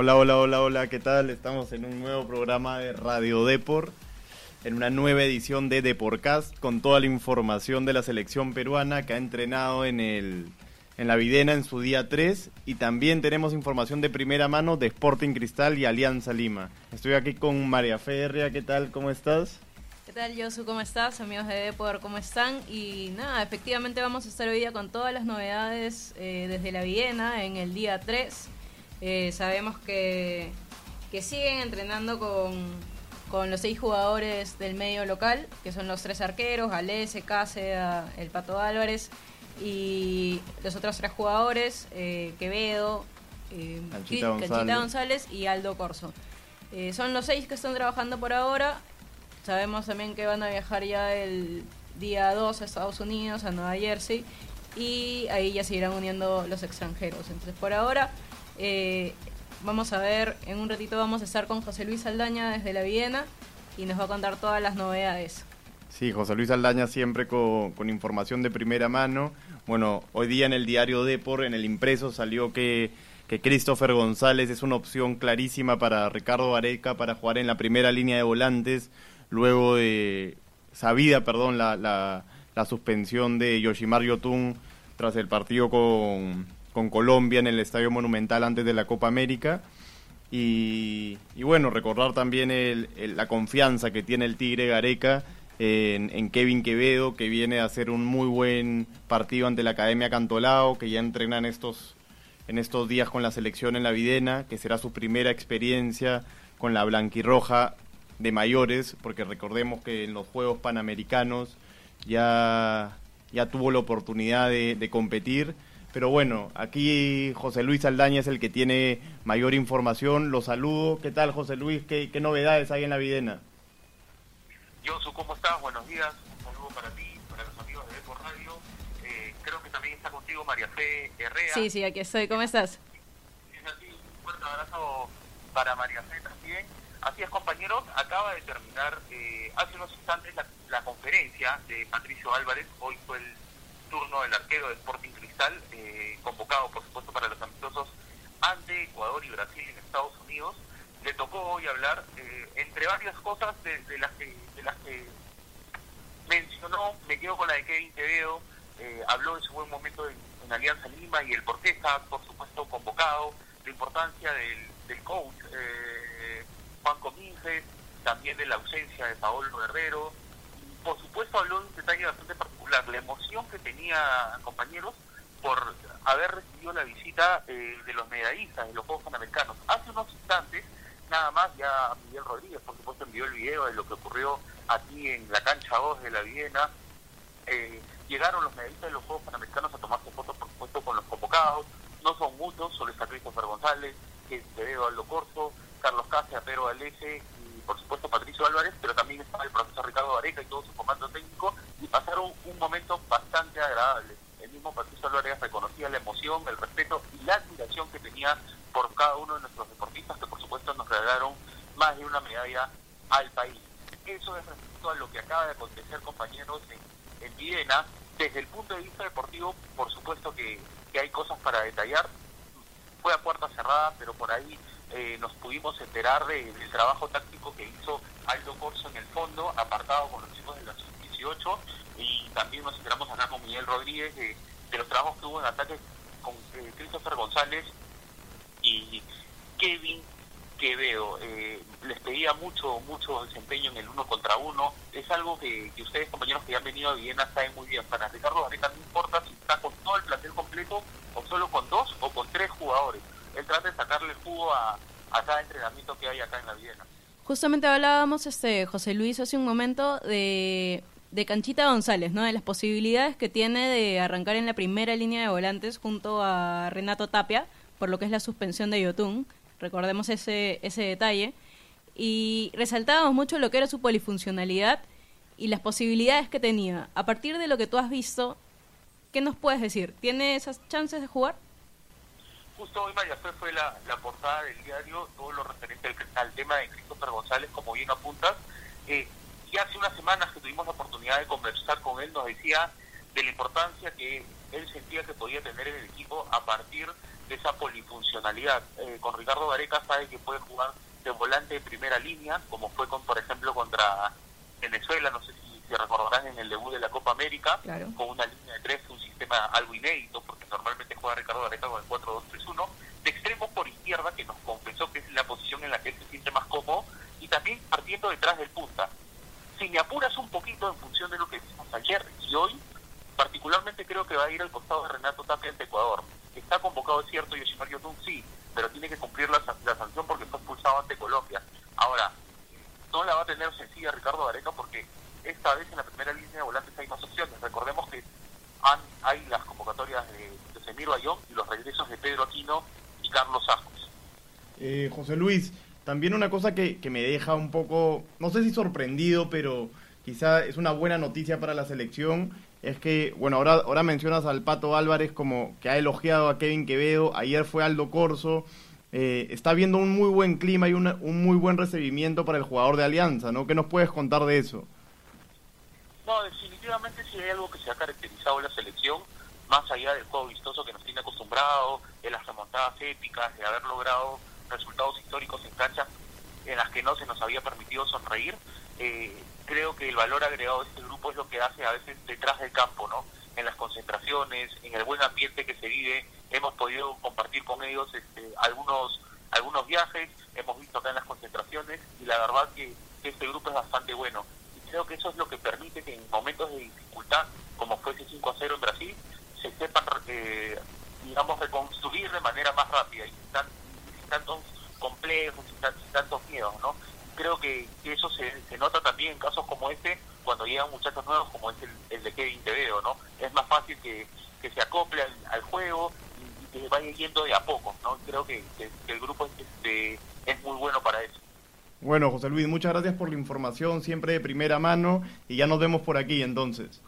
Hola, hola, hola, hola, ¿qué tal? Estamos en un nuevo programa de Radio Depor, en una nueva edición de Deporcast con toda la información de la selección peruana que ha entrenado en el en la Videna en su día 3 y también tenemos información de primera mano de Sporting Cristal y Alianza Lima. Estoy aquí con María Ferria, ¿qué tal? ¿Cómo estás? ¿Qué tal, Josu? ¿Cómo estás? Amigos de Depor, ¿cómo están? Y nada, efectivamente vamos a estar hoy día con todas las novedades eh, desde la Viena en el día 3. Eh, sabemos que, que siguen entrenando con, con los seis jugadores del medio local, que son los tres arqueros, Alese, Cáceres, el Pato Álvarez y los otros tres jugadores, eh, Quevedo, eh, González. y Aldo Corso. Eh, son los seis que están trabajando por ahora. Sabemos también que van a viajar ya el día 2 a Estados Unidos, a Nueva Jersey, y ahí ya se irán uniendo los extranjeros. Entonces, por ahora, eh, vamos a ver, en un ratito vamos a estar con José Luis Aldaña desde la Viena y nos va a contar todas las novedades. Sí, José Luis Aldaña siempre con, información de primera mano. Bueno, hoy día en el diario Depor, en el impreso, salió que, que Christopher González es una opción clarísima para Ricardo Areca para jugar en la primera línea de volantes, luego de sabida, perdón, la, la, la suspensión de Yoshimar Yotun tras el partido con, con Colombia en el Estadio Monumental antes de la Copa América. Y, bueno, recordar también la confianza que tiene el Tigre Gareca en, Kevin Quevedo, que viene a hacer un muy buen partido ante la Academia Cantolao, que ya entrena en estos, en estos días con la selección en la Videna, que será su primera experiencia con la blanquirroja de mayores, porque recordemos que en los Juegos Panamericanos ya, ya tuvo la oportunidad de, competir. Pero bueno, aquí José Luis Aldaña es el que tiene mayor información. Lo saludo. ¿Qué tal, José Luis? ¿Qué, qué novedades hay en la Videna? Josu, ¿cómo estás? Buenos días. Un saludo para ti, para los amigos de Eco Radio. Eh, creo que también está contigo María Fe Herrera. Sí, sí, aquí estoy. ¿Cómo estás? un fuerte abrazo para María Fe también. Así es, compañeros, acaba de terminar eh, hace unos instantes la, conferencia de Patricio Álvarez. Hoy fue el turno del arquero de Sporting Cristal, eh, convocado, por supuesto, para los amistosos ante Ecuador y Brasil en Estados Unidos le tocó hoy hablar, eh, entre varias cosas de, las que, de las que mencionó, me quedo con la de Kevin Quevedo, eh, habló en su buen momento en, Alianza Lima y el por qué está, por supuesto, convocado, la importancia del, del coach eh, Juan Cominges, también de la ausencia de Paolo Guerrero. Por supuesto, habló de un detalle bastante particular, la emoción que tenía, compañeros, por haber recibido la visita de los medallistas de los Juegos Panamericanos. Hace unos instantes, nada más, ya Miguel Rodríguez, por supuesto, envió el video de lo que ocurrió aquí en la cancha 2 de la Viena. Eh, llegaron los medallistas de los Juegos Panamericanos a tomarse fotos, por supuesto, con los convocados. No son muchos, solo está Christopher González, que Quevedo Aldo Corso, Carlos Cáceres, Pedro Alese y, por supuesto, Patricio Álvarez, pero también está el profesor Ricardo Areca y todo su comando técnico, y pasaron un momento bastante agradable. Mismo Patricio Álvarez reconocía la emoción, el respeto y la admiración que tenía por cada uno de nuestros deportistas que por supuesto nos regalaron más de una medalla al país. Eso es respecto a lo que acaba de acontecer, compañeros, en, en Viena. Desde el punto de vista deportivo, por supuesto que, hay cosas para detallar. Fue a puerta cerrada, pero por ahí eh, nos pudimos enterar del trabajo táctico que hizo Aldo Corso en el fondo, apartado con los chicos de la sub-18, y también nos enteramos acá con Miguel Rodríguez de, los trabajos que hubo en ataque con eh, Christopher González y Kevin Quevedo. Eh, les pedía mucho, mucho desempeño en el uno contra uno. Es algo que, ustedes, compañeros que ya han venido a Viena, saben muy bien. Para Ricardo Gareca no importa si está con todo el plantel completo o solo con dos o con tres jugadores. Él trata de sacarle jugo a, cada entrenamiento que hay acá en la Viena. Justamente hablábamos, este José Luis, hace un momento de, de Canchita González, ¿no? De las posibilidades que tiene de arrancar en la primera línea de volantes junto a Renato Tapia por lo que es la suspensión de Yotun. Recordemos ese, ese detalle. Y resaltábamos mucho lo que era su polifuncionalidad y las posibilidades que tenía. A partir de lo que tú has visto, ¿qué nos puedes decir? ¿Tiene esas chances de jugar? Justo hoy María fue la, portada del diario, todo lo referente al, tema de Christopher González, como bien apuntas. Eh, y hace unas semanas que tuvimos la oportunidad de conversar con él, nos decía de la importancia que él sentía que podía tener en el equipo a partir de esa polifuncionalidad. Eh, con Ricardo Gareca sabe que puede jugar de volante de primera línea, como fue con, por ejemplo, contra Venezuela, no sé si, si recordarán en el debut de la Copa América, con una línea de tres, un sistema algo inédito, porque normalmente juega Ricardo Gareca con el 4-2-3-1, de extremo por izquierda, que nos confesó que es la posición en la que él se siente más cómodo, y también partiendo detrás del punta. Apuras un poquito en función de lo que vimos ayer y hoy, particularmente creo que va a ir al costado de Renato Tapia ante Ecuador. Está convocado, es cierto, Yoshimar Yotun sí, pero tiene que cumplir la, la sanción porque fue expulsado ante Colombia. Ahora, no la va a tener sencilla Ricardo Gareca porque esta vez en la primera línea de volantes hay más opciones. Recordemos que hay las convocatorias de, Semir Bayón y los regresos de Pedro Aquino y Carlos Ascos. Eh, José Luis, también una cosa que, que me deja un poco, no sé si sorprendido, pero quizá es una buena noticia para la selección, es que, bueno, ahora, ahora mencionas al Pato Álvarez como que ha elogiado a Kevin Quevedo, ayer fue Aldo Corso, eh, está viendo un muy buen clima y una, un muy buen recibimiento para el jugador de Alianza, ¿no? ¿Qué nos puedes contar de eso? No, definitivamente si hay algo que se ha caracterizado en la selección, más allá del juego vistoso que nos tiene acostumbrado, de las remontadas épicas, de haber logrado resultados históricos en canchas en las que no se nos había permitido sonreír, eh, creo que el valor agregado de este grupo es lo que hace a veces detrás del campo, ¿no? En las concentraciones, en el buen ambiente que se vive, hemos podido compartir con ellos este, algunos algunos viajes, hemos visto acá en las concentraciones y la verdad que, que este grupo es bastante bueno. Y creo que eso es lo que permite que en momentos de dificultad, como fue ese 5 a 0 en Brasil, se sepan, eh, digamos, reconstruir de manera más rápida y sin, tan, sin tantos complejos, sin, tan, sin, tantos miedos, ¿no? Creo que, que eso se, nota también en casos como este, cuando llegan muchachos nuevos, como es el, el de Kevin Teveo, ¿no? Es más fácil que, que se acople al, al juego y, y, que vaya yendo de a poco, ¿no? Creo que, que, que el grupo este, es muy bueno para eso. Bueno, José Luis, muchas gracias por la información, siempre de primera mano, y ya nos vemos por aquí entonces.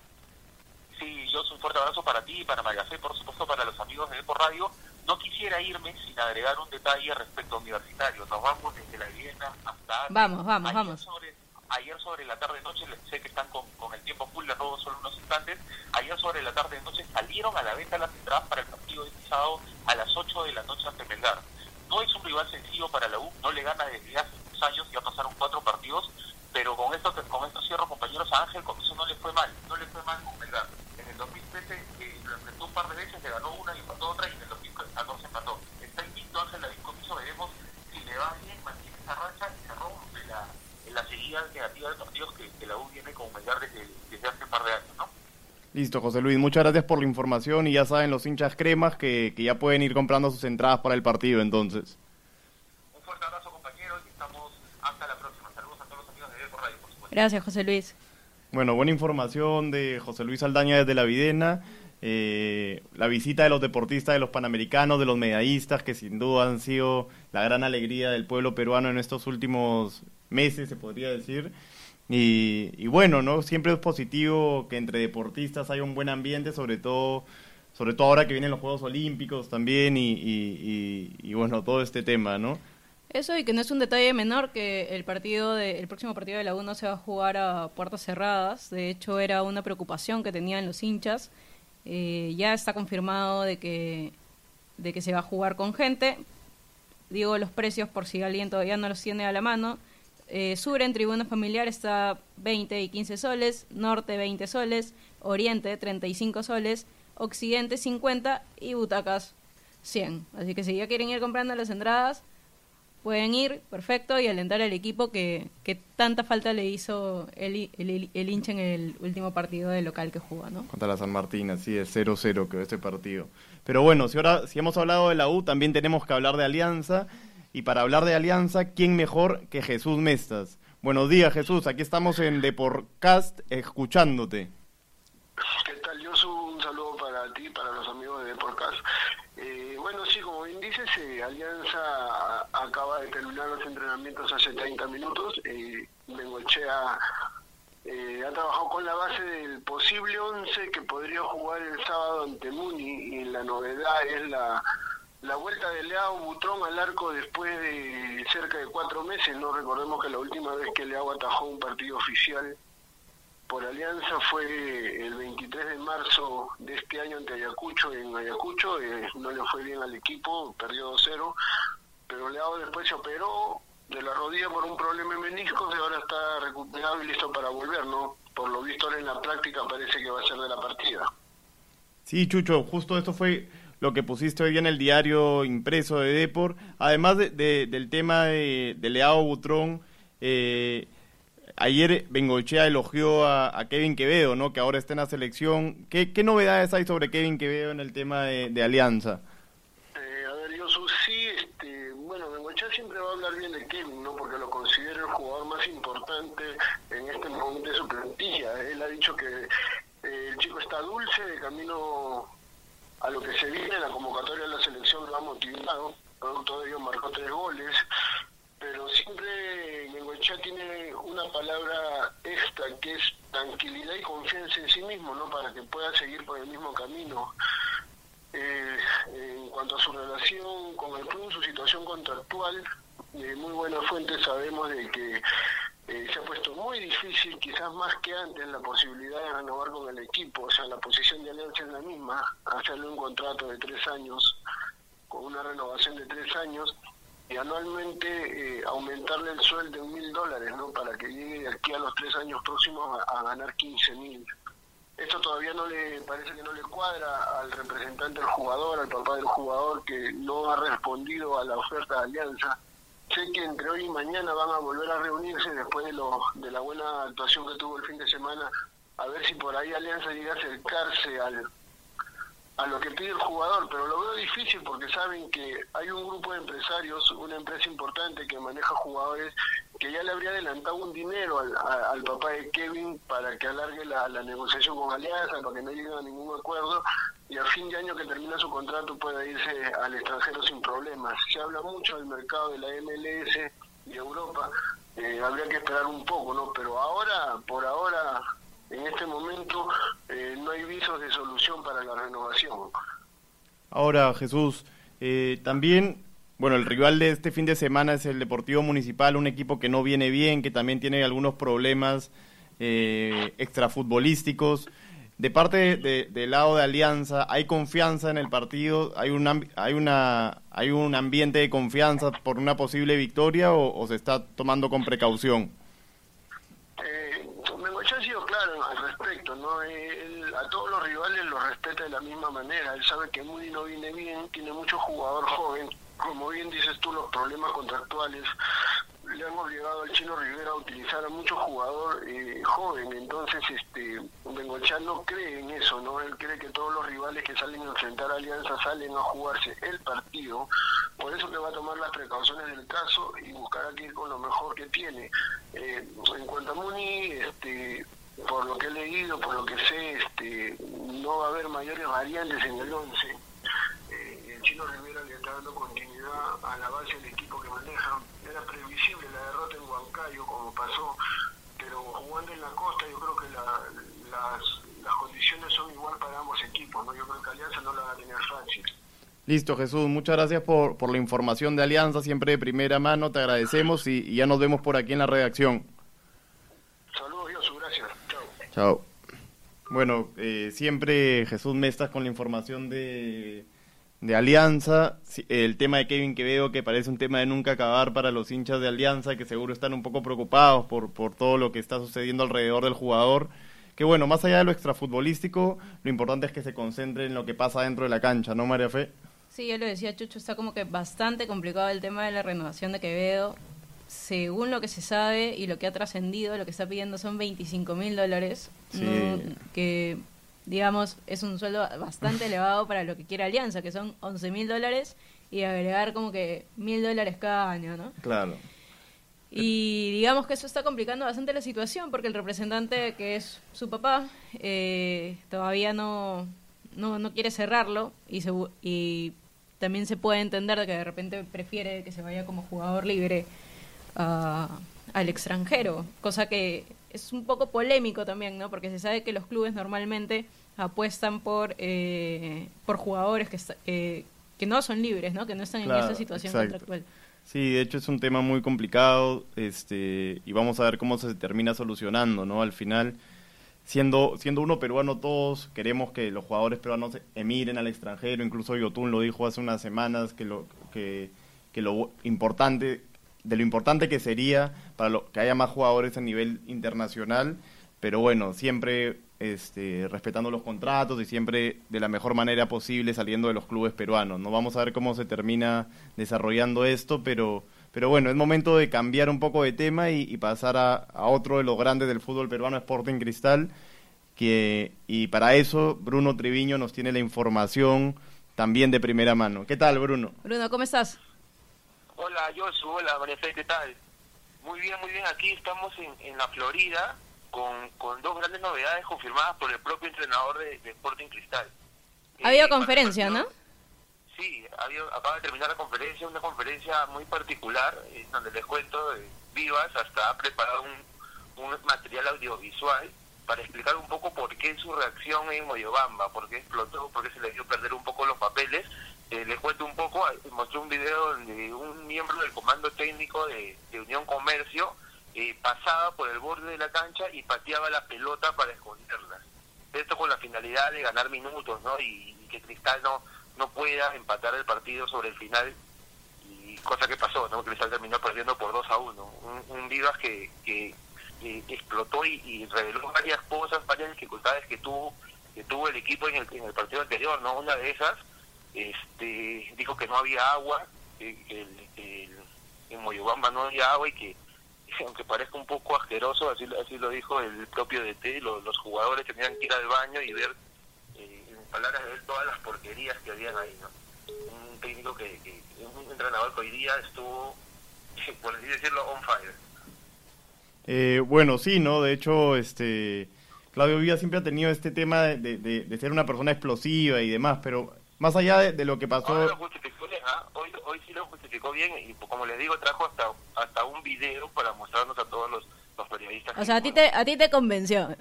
Sí, yo un fuerte abrazo para ti y para María Fe, por supuesto para los amigos de Epo Radio. No quisiera irme sin agregar un detalle respecto a Universitario. Nos vamos desde la vivienda hasta... Vamos, vamos, ayer vamos. Sobre, ayer sobre la tarde-noche, sé que están con, con, el tiempo full, les robo solo unos instantes, ayer sobre la tarde-noche salieron a la venta las entradas para el partido de sábado a las 8 de la noche ante Melgar. No es un rival sencillo para la U, no le gana desde hace unos años, ya pasaron cuatro partidos, pero con esto, con esto cierro, compañeros, a Ángel Comiso no le fue mal, no le fue mal con Melgar. En el 2013 eh, lo enfrentó un par de veces, le ganó una y empató otra, y en el 2014 empató. Está invicto Ángel David Comiso, veremos si le va bien, mantiene esa racha y se rompe la, la seguida negativa de partidos que, que la U viene con Melgar desde, desde hace un par de años, ¿no? Listo, José Luis, muchas gracias por la información y ya saben los hinchas cremas que, que ya pueden ir comprando sus entradas para el partido entonces. Un fuerte abrazo compañeros y estamos hasta la próxima. Saludos a todos los amigos de Eco Radio, por supuesto. Gracias, José Luis. Bueno, buena información de José Luis Aldaña desde la Videna. Eh, la visita de los deportistas, de los panamericanos, de los medallistas, que sin duda han sido la gran alegría del pueblo peruano en estos últimos meses, se podría decir. Y, y, bueno, ¿no? Siempre es positivo que entre deportistas haya un buen ambiente, sobre todo, sobre todo ahora que vienen los Juegos Olímpicos también y, bueno, todo este tema, ¿no? Eso y que no es un detalle menor que el partido de, el próximo partido de la U no se va a jugar a puertas cerradas. De hecho, era una preocupación que tenían los hinchas. Eh, ya está confirmado de que, de que se va a jugar con gente. Digo los precios por si alguien todavía no los tiene a la mano. Eh, sur en tribuna familiar está 20 y 15 soles, norte 20 soles, oriente 35 soles, occidente 50 y butacas 100. Así que si ya quieren ir comprando las entradas, pueden ir, perfecto, y alentar al equipo que, que tanta falta le hizo el, el, hincha en el último partido de local que jugó, ¿no? Contra la San Martín, así es, 0-0 quedó este partido. Pero bueno, si ahora si hemos hablado de la U, también tenemos que hablar de Alianza. Y para hablar de Alianza, ¿quién mejor que Jesús Mestas? Buenos días, Jesús. Aquí estamos en Deporcast escuchándote. ¿Qué tal, Josu? Un saludo para ti, para los amigos de Deporcast. Eh, bueno, sí, como bien dices, eh, Alianza acaba de terminar los entrenamientos hace 30 minutos. Eh, Bengochea eh, ha trabajado con la base del posible 11 que podría jugar el sábado ante Muni y la novedad es la, la vuelta de Leao Butrón al arco después de cerca de cuatro meses. No recordemos que la última vez que Leao atajó un partido oficial por Alianza fue el 23 de marzo de este año ante Ayacucho, en Ayacucho, eh, no le fue bien al equipo, perdió 2-0, pero Leao después se operó de la rodilla por un problema en meniscos y ahora está recuperado y listo para volver, ¿no? Por lo visto ahora en la práctica parece que va a ser de la partida. Sí, Chucho, justo esto fue lo que pusiste hoy en el diario impreso de Depor, además de, del tema de, de Leao Butrón, eh, Ayer Bengochea elogió a, Kevin Quevedo, ¿no? Que ahora está en la selección. ¿Qué, novedades hay sobre Kevin Quevedo en el tema de, Alianza? Eh, a ver, yo sí, este, bueno, Bengochea siempre va a hablar bien de Kevin, ¿no? Porque lo considera el jugador más importante en este momento de su plantilla. Él ha dicho que eh, el chico está dulce, de camino a lo que se viene, la convocatoria de la selección lo ha motivado. Producto de ello marcó tres goles pero siempre Bengochea tiene una palabra extra que es tranquilidad y confianza en sí mismo, ¿no? Para que pueda seguir por el mismo camino. Eh, en cuanto a su relación con el club, su situación contractual, de muy buena fuente sabemos de que eh, se ha puesto muy difícil, quizás más que antes, la posibilidad de renovar con el equipo. O sea, la posición de Alianza es la misma, hacerle un contrato de tres años, con una renovación de tres años y anualmente eh, aumentarle el sueldo en mil dólares, ¿no? Para que llegue de aquí a los tres años próximos a, ganar 15 mil. Esto todavía no le parece que no le cuadra al representante del jugador, al papá del jugador, que no ha respondido a la oferta de Alianza. Sé que entre hoy y mañana van a volver a reunirse después de, lo, de la buena actuación que tuvo el fin de semana, a ver si por ahí Alianza llega a acercarse al, a lo que pide el jugador, pero lo veo difícil porque saben que hay un grupo de empresarios, una empresa importante que maneja jugadores, que ya le habría adelantado un dinero al, papá de Kevin para que alargue la, negociación con Alianza, para que no llegue a ningún acuerdo y a fin de año que termina su contrato pueda irse al extranjero sin problemas. Se habla mucho del mercado de la MLS y Europa, eh, habría que esperar un poco, ¿no? Pero ahora, por ahora, en este momento eh, no hay visos de solución para la renovación. Ahora, Jesús, eh, también, bueno, el rival de este fin de semana es el Deportivo Municipal, un equipo que no viene bien, que también tiene algunos problemas eh, extrafutbolísticos. De parte del lado de Alianza, ¿hay confianza en el partido? ¿Hay un, hay una, hay un ambiente de confianza por una posible victoria o se está tomando con precaución? a todos los rivales los respeta de la misma manera. Él sabe que Moody no viene bien, tiene mucho jugador joven. Como bien dices tú, los problemas contractuales le han obligado al Chino Rivera a utilizar a mucho jugador eh, joven. Entonces, este Bengochá no cree en eso, ¿no? Él cree que todos los rivales que salen a enfrentar a Alianza salen a jugarse el partido. Por eso que va a tomar las precauciones del caso y buscará que ir con lo mejor que tiene. Eh, en cuanto a Muni, este por lo que he leído, por lo que sé, este, no va a haber mayores variantes en el 11. Eh, el Chino Rivera le está dando continuidad a la base del equipo que maneja. Era previsible la derrota en Huancayo, como pasó, pero jugando en la costa yo creo que las, las condiciones son igual para ambos equipos. ¿no? Yo creo que Alianza no la va a tener fácil. Listo, Jesús. Muchas gracias por, por la información de Alianza, siempre de primera mano. Te agradecemos y, y ya nos vemos por aquí en la redacción. Chao. Bueno, eh, siempre Jesús Mestas con la información de, de Alianza. El tema de Kevin Quevedo, que parece un tema de nunca acabar para los hinchas de Alianza, que seguro están un poco preocupados por, por todo lo que está sucediendo alrededor del jugador. Que bueno, más allá de lo extrafutbolístico, lo importante es que se concentre en lo que pasa dentro de la cancha, ¿no, María Fe? Sí, ya lo decía Chucho, está como que bastante complicado el tema de la renovación de Quevedo según lo que se sabe y lo que ha trascendido, lo que está pidiendo son 25 mil dólares, que digamos es un sueldo bastante elevado para lo que quiere Alianza, que son 11 mil dólares y agregar como que mil dólares cada año, ¿no? Claro. Y digamos que eso está complicando bastante la situación porque el representante, que es su papá, eh, todavía no, no, no, quiere cerrarlo y, se, y también se puede entender que de repente prefiere que se vaya como jugador libre al extranjero, cosa que es un poco polémico también, ¿no? Porque se sabe que los clubes normalmente apuestan por eh, por jugadores que, que no son libres, ¿no? Que no están en esa situación contractual. Sí, de hecho es un tema muy complicado este, y vamos a ver cómo se termina solucionando, ¿no? Al final, siendo, siendo uno peruano todos queremos que los jugadores peruanos emigren al extranjero, incluso Yotun lo dijo hace unas semanas que lo, que, que lo importante, de lo importante que sería para lo, que haya más jugadores a nivel internacional, pero bueno, siempre este, respetando los contratos y siempre de la mejor manera posible saliendo de los clubes peruanos. No vamos a ver cómo se termina desarrollando esto, pero pero bueno, es momento de cambiar un poco de tema y, pasar a, otro de los grandes del fútbol peruano, Sporting Cristal. Que, y para eso, Bruno Triviño nos tiene la información también de primera mano. ¿Qué tal, Bruno? Bruno, ¿cómo estás? Hola, Josu. Hola, María ¿qué tal? Muy bien, muy bien. Aquí estamos en, la Florida con, con, dos grandes novedades confirmadas por el propio entrenador de, Sporting Cristal. Ha habido eh, conferencia, ¿no? Sí, acaba de terminar la conferencia, una conferencia muy particular, eh, donde les cuento, eh, Vivas hasta ha preparado un, un, material audiovisual para explicar un poco por qué su reacción en Moyobamba, por qué explotó, por qué se le dio perder un poco los papeles. Eh, les cuento un poco, mostró un video donde un miembro del comando técnico de, Unión Comercio eh, pasaba por el borde de la cancha y pateaba la pelota para esconderla. Esto con la finalidad de ganar minutos, ¿no? Y, y que Cristal no no pueda empatar el partido sobre el final y cosa que pasó, ¿no? Cristal terminó perdiendo por 2 a 1. Un, Vivas que, que, explotó y, reveló varias cosas, varias dificultades que tuvo que tuvo el equipo en el, en el partido anterior, ¿no? Una de esas este dijo que no había agua, que, en Moyobamba no había agua y que aunque parezca un poco asqueroso, así, así lo dijo el propio DT, los, los jugadores tenían que ir al baño y ver palabras de él todas las porquerías que habían ahí, ¿no? Un técnico que, que un entrenador que hoy día estuvo, por así decirlo, on fire. Eh, bueno, sí, ¿no? De hecho, este Claudio Villa siempre ha tenido este tema de, de, de ser una persona explosiva y demás, pero más allá de, lo que pasó... Ahora lo justificó bien, hoy, hoy sí lo justificó bien y como les digo, trajo hasta, hasta un video para mostrarnos a todos los, los periodistas. O sea, a ti, te, a ti te convenció.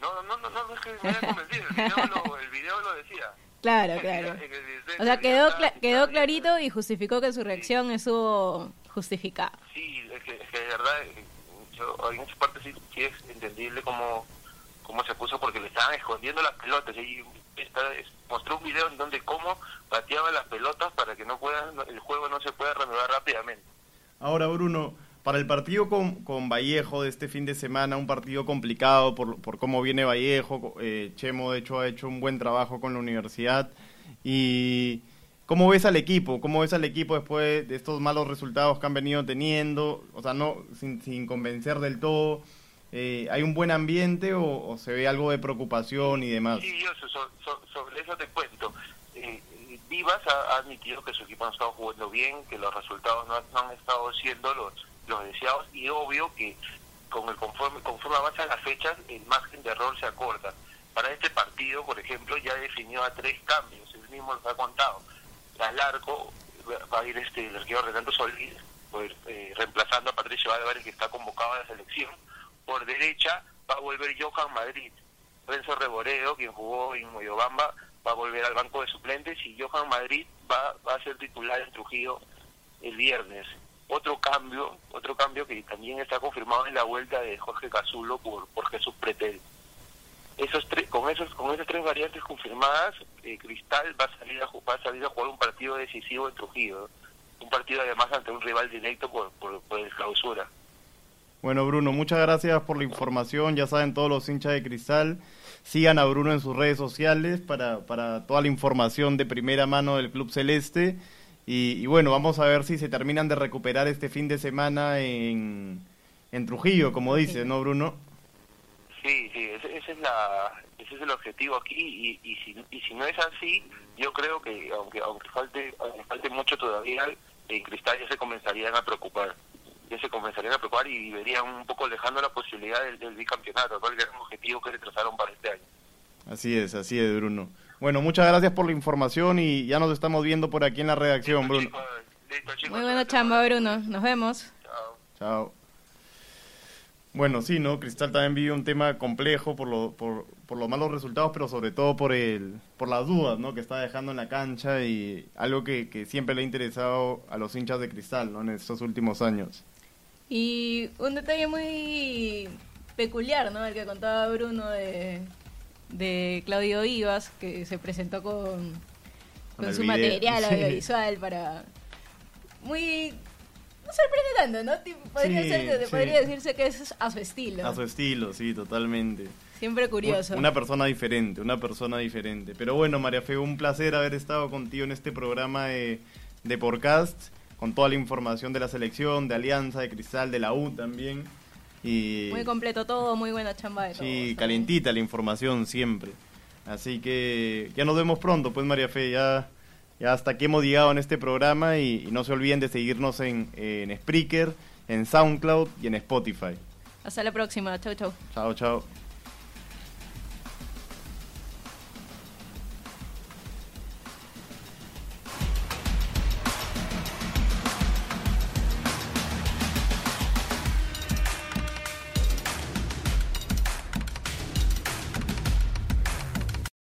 No, no, no, no, es que me haya convencido, el video lo, el video lo decía. Claro, claro. O sea, quedó, quedó clarito y justificó que su reacción estuvo justificada. Sí, es que, es que de verdad, eh, yo, en muchas partes sí, sí, es entendible cómo, cómo se puso porque le estaban escondiendo las pelotas. Y mostró un video en donde cómo pateaba las pelotas para que no pueda, el juego no se pueda reanudar rápidamente. Ahora, Bruno, para el partido con, con, Vallejo de este fin de semana, un partido complicado por, por cómo viene Vallejo. Eh, Chemo, de hecho, ha hecho un buen trabajo con la universidad. ¿Y cómo ves al equipo? ¿Cómo ves al equipo después de estos malos resultados que han venido teniendo? O sea, no sin, sin convencer del todo. Eh, ¿Hay un buen ambiente o, se ve algo de preocupación y demás? Sí, yo sobre eso te cuento. Eh, Vivas ha, admitido que su equipo no ha estado jugando bien, que los resultados no, han estado siendo los los deseados y obvio que con el conforme, conforme avanzan las fechas el margen de error se acorta. Para este partido, por ejemplo, ya definió a tres cambios, él mismo nos ha contado. Al arco va a ir este, el arquero Renato Solís, pues, eh, reemplazando a Patricio Álvarez, que está convocado a la selección. Por derecha va a volver Johan Madrid. Renzo Reboreo, quien jugó en Moyobamba, va a volver al banco de suplentes y Johan Madrid va, va a ser titular en Trujillo el viernes. Otro cambio, otro cambio que también está confirmado en la vuelta de Jorge Cazulo por, por Jesús Pretel. Esos tres, con esos con esas tres variantes confirmadas, eh, Cristal va a salir a va a salir a jugar un partido decisivo en Trujillo, un partido además ante un rival directo por, por, por clausura. Bueno, Bruno, muchas gracias por la información. Ya saben todos los hinchas de Cristal. Sigan a Bruno en sus redes sociales para, para toda la información de primera mano del Club Celeste. Y, bueno, vamos a ver si se terminan de recuperar este fin de semana en, en Trujillo, como dice, ¿no, Bruno? Sí, sí, ese, es, la, ese es el objetivo aquí y, y, si, y si no es así, yo creo que aunque aunque falte, falte mucho todavía, en Cristal ya se comenzarían a preocupar, ya se comenzarían a preocupar y verían un poco dejando la posibilidad del, bicampeonato, ¿no? el gran objetivo que se trazaron para este año. Así es, así es, Bruno. Bueno, muchas gracias por la información y ya nos estamos viendo por aquí en la redacción, Bruno. Muy buena chamba, Bruno. Nos vemos. Chao. Chao. Bueno, sí, ¿no? Cristal también vive un tema complejo por, lo, por, por los malos resultados, pero sobre todo por el por las dudas, ¿no? Que está dejando en la cancha y algo que, que siempre le ha interesado a los hinchas de Cristal, ¿no? En estos últimos años. Y un detalle muy peculiar, ¿no? El que contaba Bruno de, de Claudio Vivas, que se presentó con, con, su material audiovisual para... Muy no sorprende tanto, ¿no? podría, podría decirse que es a su estilo. A su estilo, sí, totalmente. Siempre curioso. Una persona diferente, una persona diferente. Pero bueno, María Fe, un placer haber estado contigo en este programa de, de podcast, con toda la información de la selección, de Alianza, de Cristal, de la U también. Y, muy completo todo, muy buena chamba de todo. Sí, calientita la información siempre. Así que ya nos vemos pronto, pues María Fe, ya ya hasta aquí hemos llegado en este programa y, no se olviden de seguirnos en, en Spreaker, en SoundCloud y en Spotify. Hasta la próxima. Chau, chau. Chao, chao.